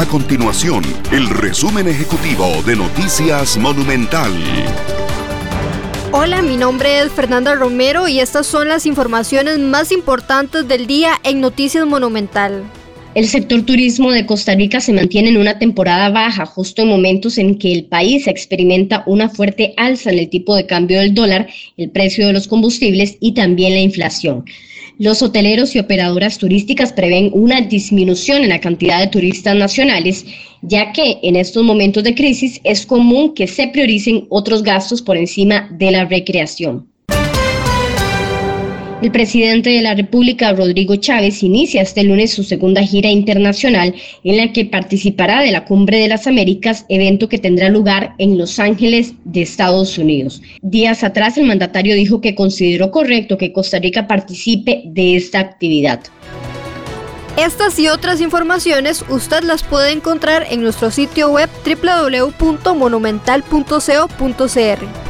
A continuación, el resumen ejecutivo de Noticias Monumental. Hola, mi nombre es Fernanda Romero y estas son las informaciones más importantes del día en Noticias Monumental. El sector turismo de Costa Rica se mantiene en una temporada baja, justo en momentos en que el país experimenta una fuerte alza en el tipo de cambio del dólar, el precio de los combustibles y también la inflación. Los hoteleros y operadoras turísticas prevén una disminución en la cantidad de turistas nacionales, ya que en estos momentos de crisis es común que se prioricen otros gastos por encima de la recreación. El presidente de la República, Rodrigo Chávez, inicia este lunes su segunda gira internacional en la que participará de la Cumbre de las Américas, evento que tendrá lugar en Los Ángeles de Estados Unidos. Días atrás, el mandatario dijo que consideró correcto que Costa Rica participe de esta actividad. Estas y otras informaciones usted las puede encontrar en nuestro sitio web www.monumental.co.cr.